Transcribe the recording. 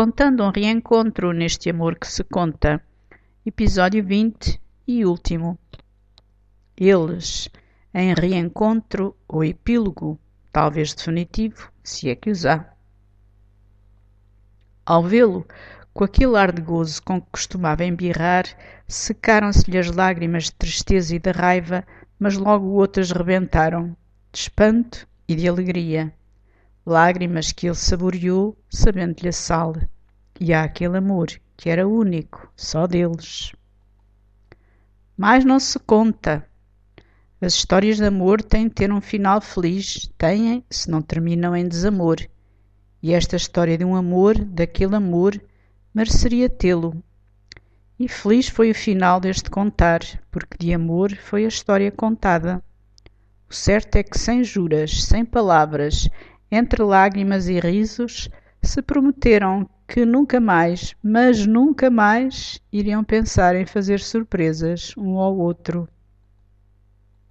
contando um reencontro neste amor que se conta. Episódio 20 e último. Eles, em reencontro ou epílogo, talvez definitivo, se é que os há. Ao vê-lo, com aquele ar de gozo com que costumava embirrar, secaram-se-lhe as lágrimas de tristeza e de raiva, mas logo outras rebentaram, de espanto e de alegria lágrimas que ele saboreou, sabendo-lhe a sal, e há aquele amor que era único, só deles. Mas não se conta. As histórias de amor têm de ter um final feliz, têm, se não terminam em desamor. E esta história de um amor, daquele amor, mereceria tê-lo. E feliz foi o final deste contar, porque de amor foi a história contada. O certo é que sem juras, sem palavras, entre lágrimas e risos, se prometeram que nunca mais, mas nunca mais, iriam pensar em fazer surpresas um ao outro.